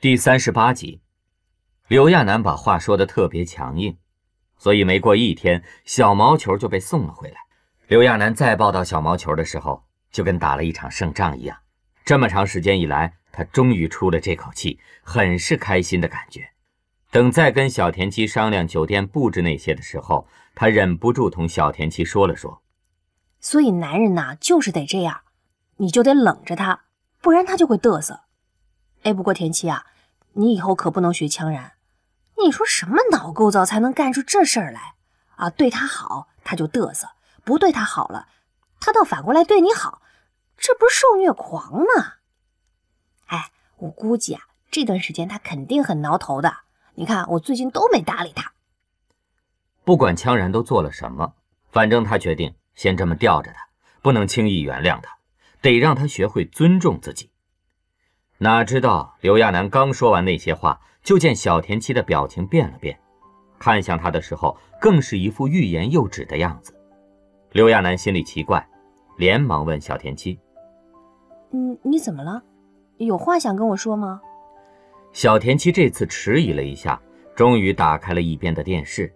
第三十八集，刘亚楠把话说的特别强硬，所以没过一天，小毛球就被送了回来。刘亚楠再抱到小毛球的时候，就跟打了一场胜仗一样。这么长时间以来，他终于出了这口气，很是开心的感觉。等再跟小田七商量酒店布置那些的时候，他忍不住同小田七说了说：“所以男人呐，就是得这样，你就得冷着他，不然他就会嘚瑟。”哎，不过田七啊，你以后可不能学羌然。你说什么脑构造才能干出这事儿来啊？对他好，他就嘚瑟；不对他好了，他倒反过来对你好，这不是受虐狂吗？哎，我估计啊，这段时间他肯定很挠头的。你看，我最近都没搭理他。不管羌然都做了什么，反正他决定先这么吊着他，不能轻易原谅他，得让他学会尊重自己。哪知道刘亚楠刚说完那些话，就见小田七的表情变了变，看向他的时候更是一副欲言又止的样子。刘亚楠心里奇怪，连忙问小田七：“嗯，你怎么了？有话想跟我说吗？”小田七这次迟疑了一下，终于打开了一边的电视。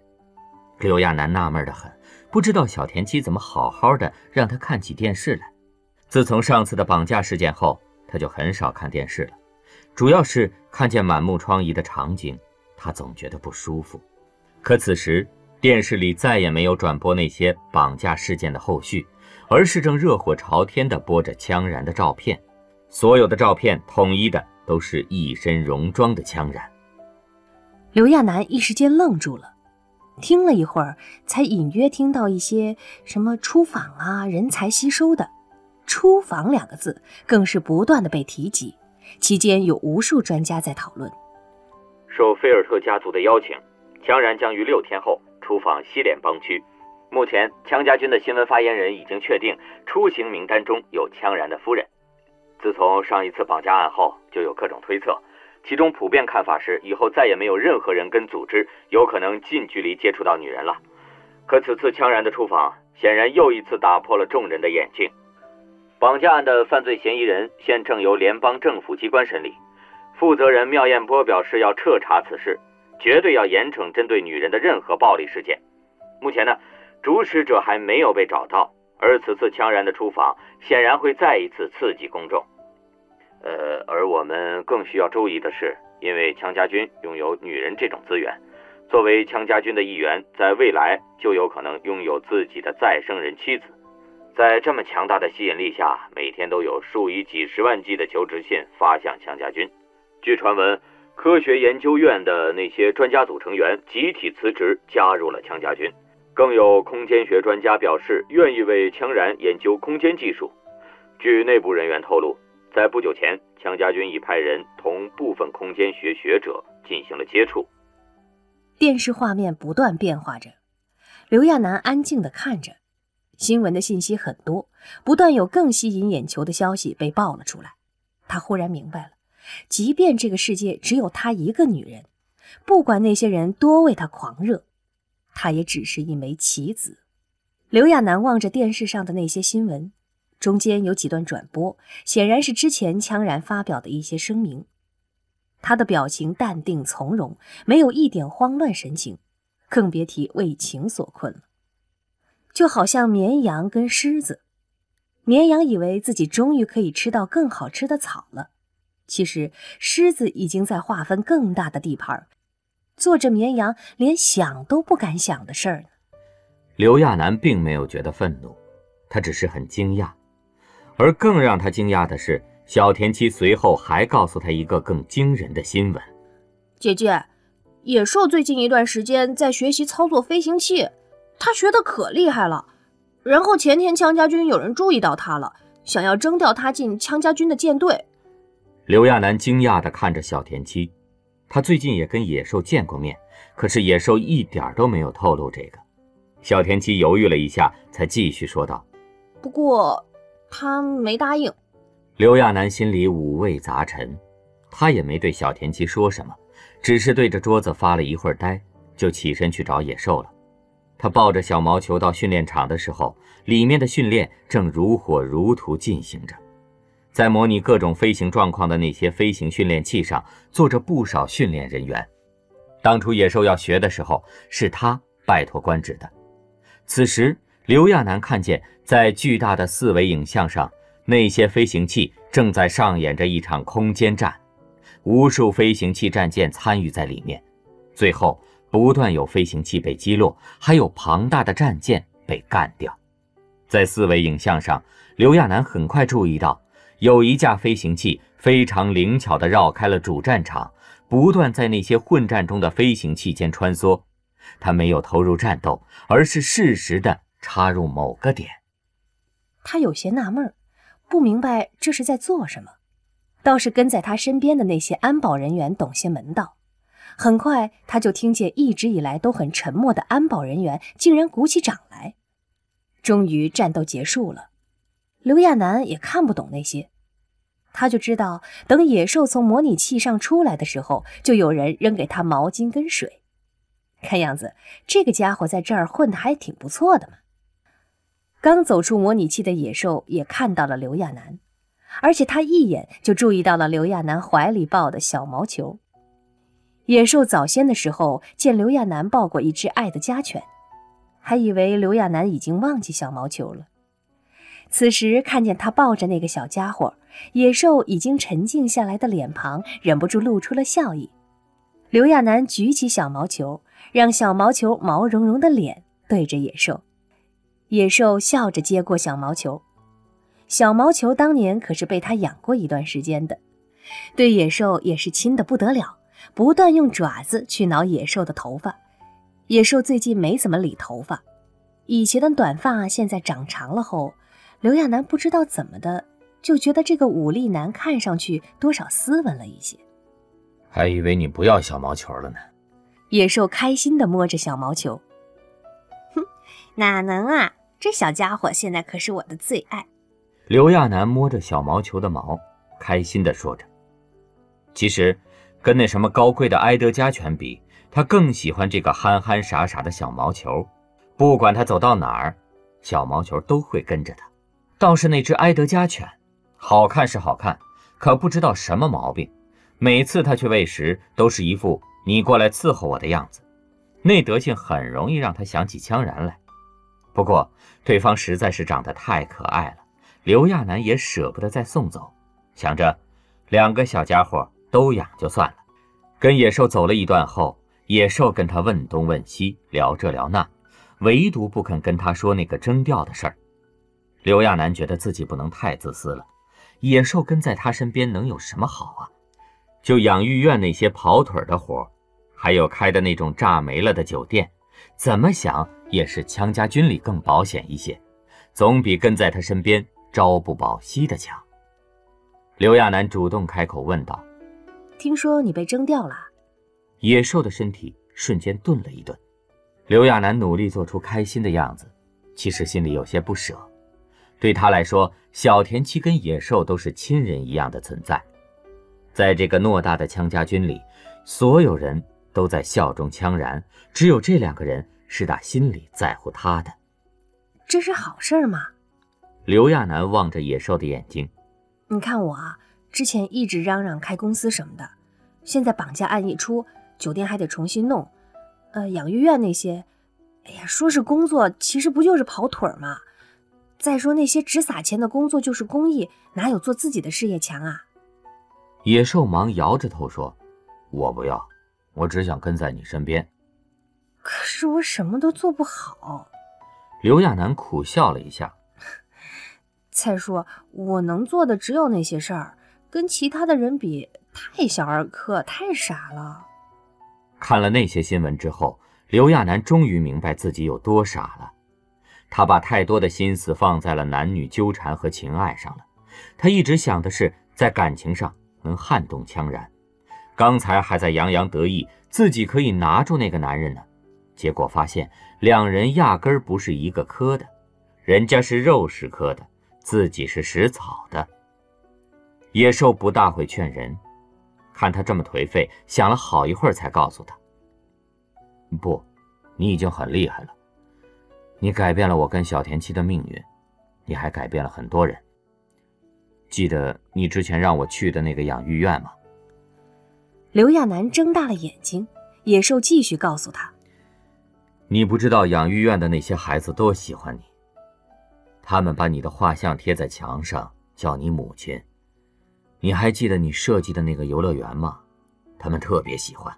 刘亚楠纳闷的很，不知道小田七怎么好好的让他看起电视来。自从上次的绑架事件后。他就很少看电视了，主要是看见满目疮痍的场景，他总觉得不舒服。可此时电视里再也没有转播那些绑架事件的后续，而是正热火朝天地播着羌然的照片。所有的照片统一的都是一身戎装的羌然。刘亚楠一时间愣住了，听了一会儿，才隐约听到一些什么出访啊、人才吸收的。出访两个字更是不断的被提及，期间有无数专家在讨论。受菲尔特家族的邀请，羌然将于六天后出访西联邦区。目前，羌家军的新闻发言人已经确定，出行名单中有羌然的夫人。自从上一次绑架案后，就有各种推测，其中普遍看法是，以后再也没有任何人跟组织有可能近距离接触到女人了。可此次羌然的出访，显然又一次打破了众人的眼镜。绑架案的犯罪嫌疑人现正由联邦政府机关审理，负责人妙艳波表示要彻查此事，绝对要严惩针对女人的任何暴力事件。目前呢，主使者还没有被找到，而此次羌然的出访显然会再一次刺激公众。呃，而我们更需要注意的是，因为羌家军拥有女人这种资源，作为羌家军的一员，在未来就有可能拥有自己的再生人妻子。在这么强大的吸引力下，每天都有数以几十万计的求职信发向强家军。据传闻，科学研究院的那些专家组成员集体辞职，加入了强家军。更有空间学专家表示，愿意为羌然研究空间技术。据内部人员透露，在不久前，羌家军已派人同部分空间学学者进行了接触。电视画面不断变化着，刘亚楠安静地看着。新闻的信息很多，不断有更吸引眼球的消息被爆了出来。他忽然明白了，即便这个世界只有他一个女人，不管那些人多为他狂热，他也只是一枚棋子。刘亚楠望着电视上的那些新闻，中间有几段转播，显然是之前羌然发表的一些声明。他的表情淡定从容，没有一点慌乱神情，更别提为情所困了。就好像绵羊跟狮子，绵羊以为自己终于可以吃到更好吃的草了，其实狮子已经在划分更大的地盘，做着绵羊连想都不敢想的事儿呢。刘亚楠并没有觉得愤怒，他只是很惊讶，而更让他惊讶的是，小田七随后还告诉他一个更惊人的新闻：姐姐，野兽最近一段时间在学习操作飞行器。他学的可厉害了，然后前天羌家军有人注意到他了，想要征调他进羌家军的舰队。刘亚楠惊讶地看着小田七，他最近也跟野兽见过面，可是野兽一点都没有透露这个。小田七犹豫了一下，才继续说道：“不过他没答应。”刘亚楠心里五味杂陈，他也没对小田七说什么，只是对着桌子发了一会儿呆，就起身去找野兽了。他抱着小毛球到训练场的时候，里面的训练正如火如荼进行着。在模拟各种飞行状况的那些飞行训练器上坐着不少训练人员。当初野兽要学的时候，是他拜托官职的。此时，刘亚楠看见在巨大的四维影像上，那些飞行器正在上演着一场空间战，无数飞行器战舰参与在里面，最后不断有飞行器被击落，还有庞大的战舰被干掉。在四维影像上，刘亚楠很快注意到。有一架飞行器非常灵巧地绕开了主战场，不断在那些混战中的飞行器间穿梭。他没有投入战斗，而是适时地插入某个点。他有些纳闷，不明白这是在做什么。倒是跟在他身边的那些安保人员懂些门道。很快，他就听见一直以来都很沉默的安保人员竟然鼓起掌来。终于，战斗结束了。刘亚楠也看不懂那些。他就知道，等野兽从模拟器上出来的时候，就有人扔给他毛巾跟水。看样子，这个家伙在这儿混得还挺不错的嘛。刚走出模拟器的野兽也看到了刘亚楠，而且他一眼就注意到了刘亚楠怀里抱的小毛球。野兽早先的时候见刘亚楠抱过一只爱的家犬，还以为刘亚楠已经忘记小毛球了。此时看见他抱着那个小家伙，野兽已经沉静下来的脸庞忍不住露出了笑意。刘亚楠举起小毛球，让小毛球毛茸茸的脸对着野兽。野兽笑着接过小毛球。小毛球当年可是被他养过一段时间的，对野兽也是亲的不得了，不断用爪子去挠野兽的头发。野兽最近没怎么理头发，以前的短发现在长长了后。刘亚楠不知道怎么的，就觉得这个武力男看上去多少斯文了一些。还以为你不要小毛球了呢。野兽开心地摸着小毛球，哼，哪能啊！这小家伙现在可是我的最爱。刘亚楠摸着小毛球的毛，开心地说着。其实，跟那什么高贵的埃德加犬比，他更喜欢这个憨憨傻傻的小毛球。不管他走到哪儿，小毛球都会跟着他。倒是那只埃德加犬，好看是好看，可不知道什么毛病。每次他去喂食，都是一副你过来伺候我的样子，那德性很容易让他想起羌然来。不过对方实在是长得太可爱了，刘亚楠也舍不得再送走，想着两个小家伙都养就算了。跟野兽走了一段后，野兽跟他问东问西，聊这聊那，唯独不肯跟他说那个征调的事儿。刘亚楠觉得自己不能太自私了，野兽跟在他身边能有什么好啊？就养育院那些跑腿的活，还有开的那种炸没了的酒店，怎么想也是羌家军里更保险一些，总比跟在他身边朝不保夕的强。刘亚楠主动开口问道：“听说你被征调了？”野兽的身体瞬间顿了一顿。刘亚楠努力做出开心的样子，其实心里有些不舍。对他来说，小田七跟野兽都是亲人一样的存在。在这个偌大的羌家军里，所有人都在效忠羌然，只有这两个人是打心里在乎他的。这是好事吗？刘亚楠望着野兽的眼睛，你看我啊，之前一直嚷嚷开公司什么的，现在绑架案一出，酒店还得重新弄，呃，养育院那些，哎呀，说是工作，其实不就是跑腿儿吗？再说那些只撒钱的工作就是公益，哪有做自己的事业强啊？野兽忙摇着头说：“我不要，我只想跟在你身边。”可是我什么都做不好。刘亚楠苦笑了一下：“ 再说我能做的只有那些事儿，跟其他的人比，太小儿科，太傻了。”看了那些新闻之后，刘亚楠终于明白自己有多傻了。他把太多的心思放在了男女纠缠和情爱上了，他一直想的是在感情上能撼动羌然。刚才还在洋洋得意自己可以拿住那个男人呢，结果发现两人压根不是一个科的，人家是肉食科的，自己是食草的。野兽不大会劝人，看他这么颓废，想了好一会儿才告诉他：“不，你已经很厉害了。”你改变了我跟小田七的命运，你还改变了很多人。记得你之前让我去的那个养育院吗？刘亚楠睁大了眼睛，野兽继续告诉他：“你不知道养育院的那些孩子多喜欢你，他们把你的画像贴在墙上，叫你母亲。你还记得你设计的那个游乐园吗？他们特别喜欢。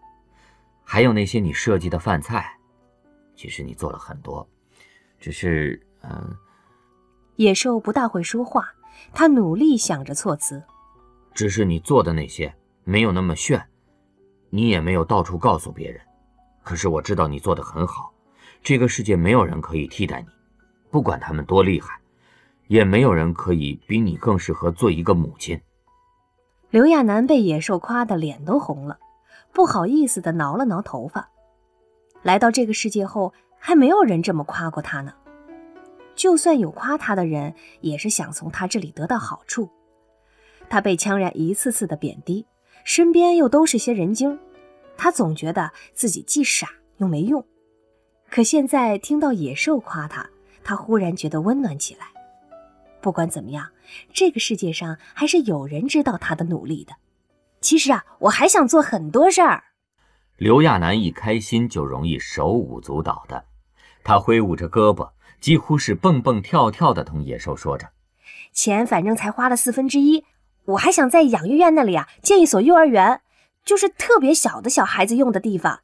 还有那些你设计的饭菜，其实你做了很多，只是……嗯。”野兽不大会说话，他努力想着措辞。只是你做的那些没有那么炫，你也没有到处告诉别人。可是我知道你做的很好，这个世界没有人可以替代你，不管他们多厉害，也没有人可以比你更适合做一个母亲。刘亚楠被野兽夸得脸都红了，不好意思地挠了挠头发。来到这个世界后，还没有人这么夸过他呢。就算有夸他的人，也是想从他这里得到好处。他被羌然一次次的贬低，身边又都是些人精，他总觉得自己既傻又没用。可现在听到野兽夸他，他忽然觉得温暖起来。不管怎么样，这个世界上还是有人知道他的努力的。其实啊，我还想做很多事儿。刘亚楠一开心就容易手舞足蹈的，他挥舞着胳膊。几乎是蹦蹦跳跳的同野兽说着：“钱反正才花了四分之一，我还想在养育院那里啊建一所幼儿园，就是特别小的小孩子用的地方，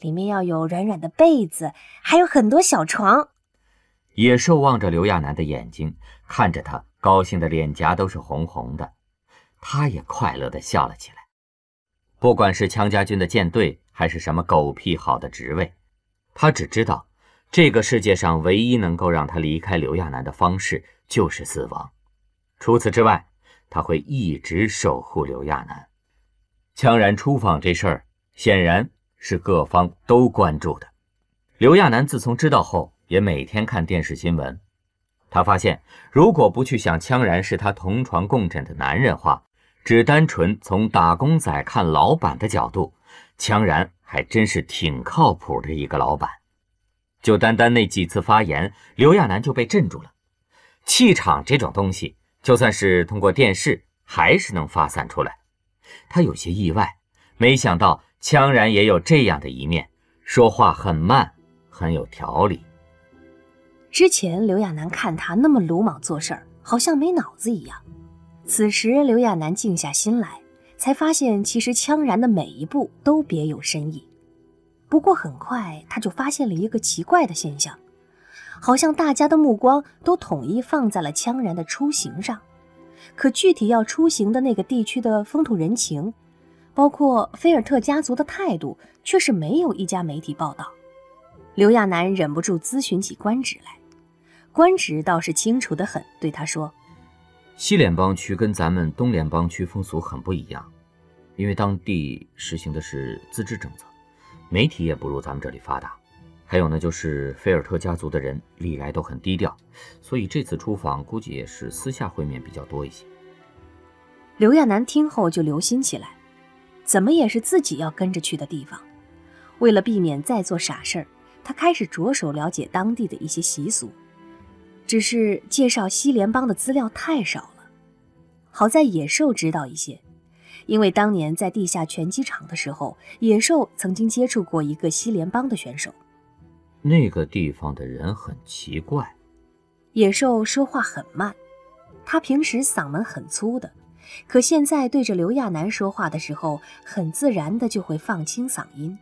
里面要有软软的被子，还有很多小床。”野兽望着刘亚楠的眼睛，看着他，高兴的脸颊都是红红的，他也快乐的笑了起来。不管是羌家军的舰队，还是什么狗屁好的职位，他只知道。这个世界上唯一能够让他离开刘亚楠的方式就是死亡，除此之外，他会一直守护刘亚楠。羌然出访这事儿，显然是各方都关注的。刘亚楠自从知道后，也每天看电视新闻。他发现，如果不去想羌然是他同床共枕的男人话，只单纯从打工仔看老板的角度，羌然还真是挺靠谱的一个老板。就单单那几次发言，刘亚楠就被镇住了。气场这种东西，就算是通过电视，还是能发散出来。他有些意外，没想到羌然也有这样的一面，说话很慢，很有条理。之前刘亚楠看他那么鲁莽做事儿，好像没脑子一样。此时刘亚楠静下心来，才发现其实羌然的每一步都别有深意。不过很快，他就发现了一个奇怪的现象，好像大家的目光都统一放在了羌然的出行上，可具体要出行的那个地区的风土人情，包括菲尔特家族的态度，却是没有一家媒体报道。刘亚楠忍不住咨询起官职来，官职倒是清楚的很，对他说：“西联邦区跟咱们东联邦区风俗很不一样，因为当地实行的是自治政策。”媒体也不如咱们这里发达，还有呢，就是菲尔特家族的人历来都很低调，所以这次出访估计也是私下会面比较多一些。刘亚楠听后就留心起来，怎么也是自己要跟着去的地方。为了避免再做傻事儿，他开始着手了解当地的一些习俗。只是介绍西联邦的资料太少了，好在野兽知道一些。因为当年在地下拳击场的时候，野兽曾经接触过一个西联邦的选手。那个地方的人很奇怪。野兽说话很慢，他平时嗓门很粗的，可现在对着刘亚楠说话的时候，很自然的就会放轻嗓音。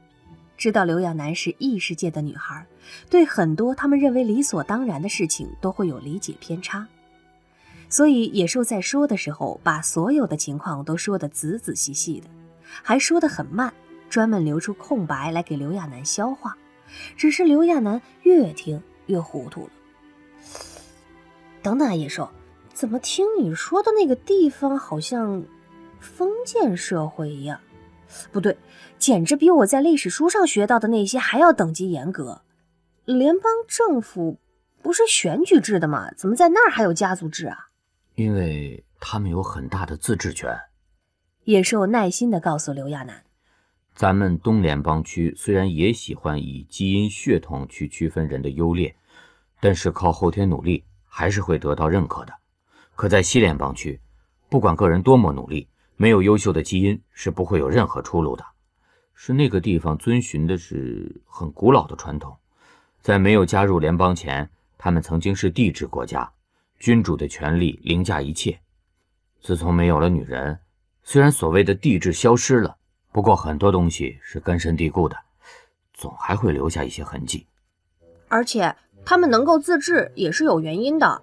知道刘亚楠是异世界的女孩，对很多他们认为理所当然的事情都会有理解偏差。所以野兽在说的时候，把所有的情况都说得仔仔细细的，还说得很慢，专门留出空白来给刘亚楠消化。只是刘亚楠越听越糊涂了。等等啊，野兽，怎么听你说的那个地方好像封建社会一样？不对，简直比我在历史书上学到的那些还要等级严格。联邦政府不是选举制的吗？怎么在那儿还有家族制啊？因为他们有很大的自治权，野兽耐心地告诉刘亚楠：“咱们东联邦区虽然也喜欢以基因血统去区分人的优劣，但是靠后天努力还是会得到认可的。可在西联邦区，不管个人多么努力，没有优秀的基因是不会有任何出路的。是那个地方遵循的是很古老的传统，在没有加入联邦前，他们曾经是帝制国家，君主的权力凌驾一切。自从没有了女人，虽然所谓的帝制消失了，不过很多东西是根深蒂固的，总还会留下一些痕迹。而且他们能够自治也是有原因的。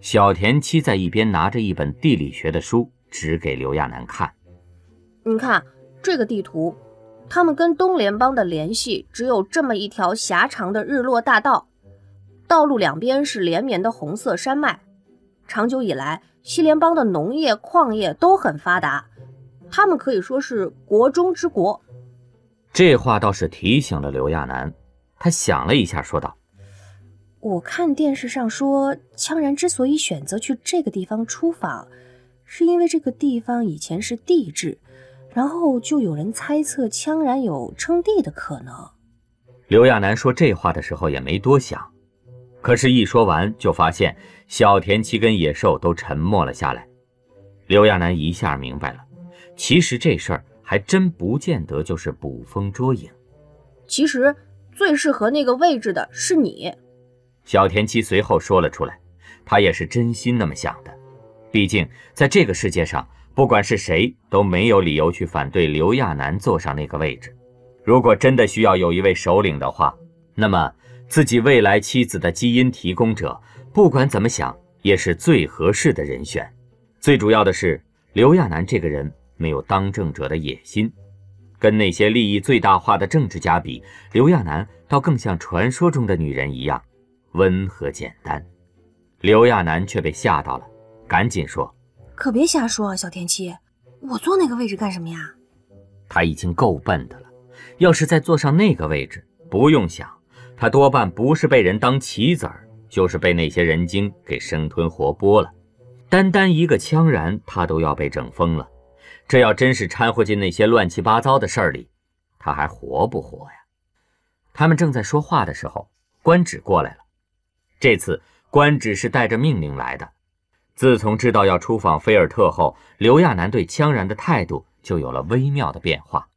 小田七在一边拿着一本地理学的书，指给刘亚楠看：“你看这个地图。”他们跟东联邦的联系只有这么一条狭长的日落大道，道路两边是连绵的红色山脉。长久以来，西联邦的农业、矿业都很发达，他们可以说是国中之国。这话倒是提醒了刘亚楠，他想了一下，说道：“我看电视上说，羌然之所以选择去这个地方出访，是因为这个地方以前是地制。”然后就有人猜测羌然有称帝的可能。刘亚楠说这话的时候也没多想，可是，一说完就发现小田七跟野兽都沉默了下来。刘亚楠一下明白了，其实这事儿还真不见得就是捕风捉影。其实最适合那个位置的是你。小田七随后说了出来，他也是真心那么想的。毕竟在这个世界上。不管是谁都没有理由去反对刘亚楠坐上那个位置。如果真的需要有一位首领的话，那么自己未来妻子的基因提供者，不管怎么想也是最合适的人选。最主要的是，刘亚楠这个人没有当政者的野心，跟那些利益最大化的政治家比，刘亚楠倒更像传说中的女人一样温和简单。刘亚楠却被吓到了，赶紧说。可别瞎说啊，小田七，我坐那个位置干什么呀？他已经够笨的了，要是再坐上那个位置，不用想，他多半不是被人当棋子儿，就是被那些人精给生吞活剥了。单单一个羌然，他都要被整疯了。这要真是掺和进那些乱七八糟的事儿里，他还活不活呀？他们正在说话的时候，官职过来了。这次官职是带着命令来的。自从知道要出访菲尔特后，刘亚楠对羌然的态度就有了微妙的变化。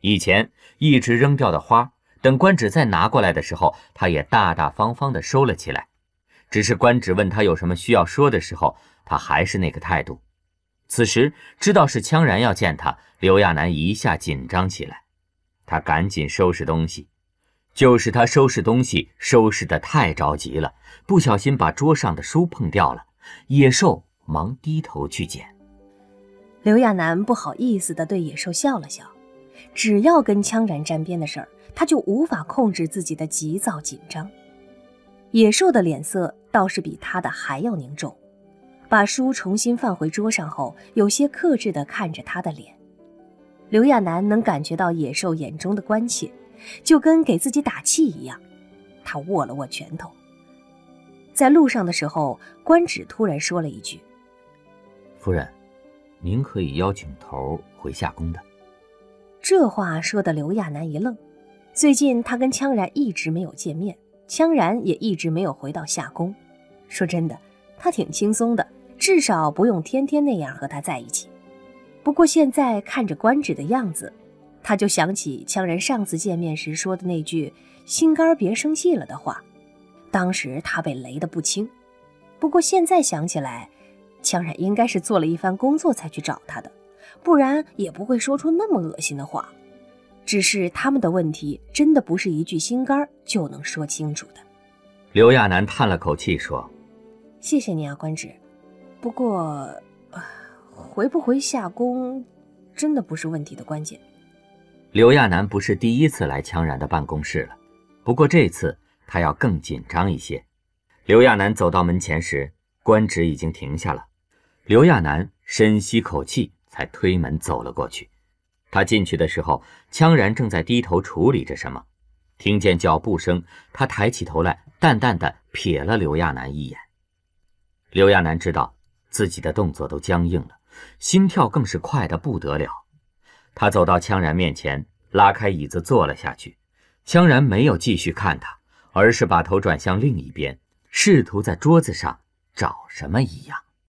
以前一直扔掉的花，等官职再拿过来的时候，他也大大方方地收了起来。只是官职问他有什么需要说的时候，他还是那个态度。此时知道是羌然要见他，刘亚楠一下紧张起来，他赶紧收拾东西。就是他收拾东西收拾得太着急了，不小心把桌上的书碰掉了。野兽忙低头去捡，刘亚楠不好意思地对野兽笑了笑。只要跟羌然沾边的事儿，他就无法控制自己的急躁紧张。野兽的脸色倒是比他的还要凝重，把书重新放回桌上后，有些克制地看着他的脸。刘亚楠能感觉到野兽眼中的关切，就跟给自己打气一样。他握了握拳头。在路上的时候，官职突然说了一句：“夫人，您可以邀请头回夏宫的。”这话说的刘亚楠一愣。最近他跟羌然一直没有见面，羌然也一直没有回到夏宫。说真的，他挺轻松的，至少不用天天那样和他在一起。不过现在看着官职的样子，他就想起羌然上次见面时说的那句“心肝别生气了”的话。当时他被雷得不轻，不过现在想起来，羌然应该是做了一番工作才去找他的，不然也不会说出那么恶心的话。只是他们的问题真的不是一句心肝就能说清楚的。刘亚楠叹了口气说：“谢谢你啊，官职。不过，回不回夏宫，真的不是问题的关键。”刘亚楠不是第一次来羌然的办公室了，不过这次。他要更紧张一些。刘亚楠走到门前时，官职已经停下了。刘亚楠深吸口气，才推门走了过去。他进去的时候，羌然正在低头处理着什么。听见脚步声，他抬起头来，淡淡的瞥了刘亚楠一眼。刘亚楠知道自己的动作都僵硬了，心跳更是快得不得了。他走到羌然面前，拉开椅子坐了下去。羌然没有继续看他。而是把头转向另一边，试图在桌子上找什么一样。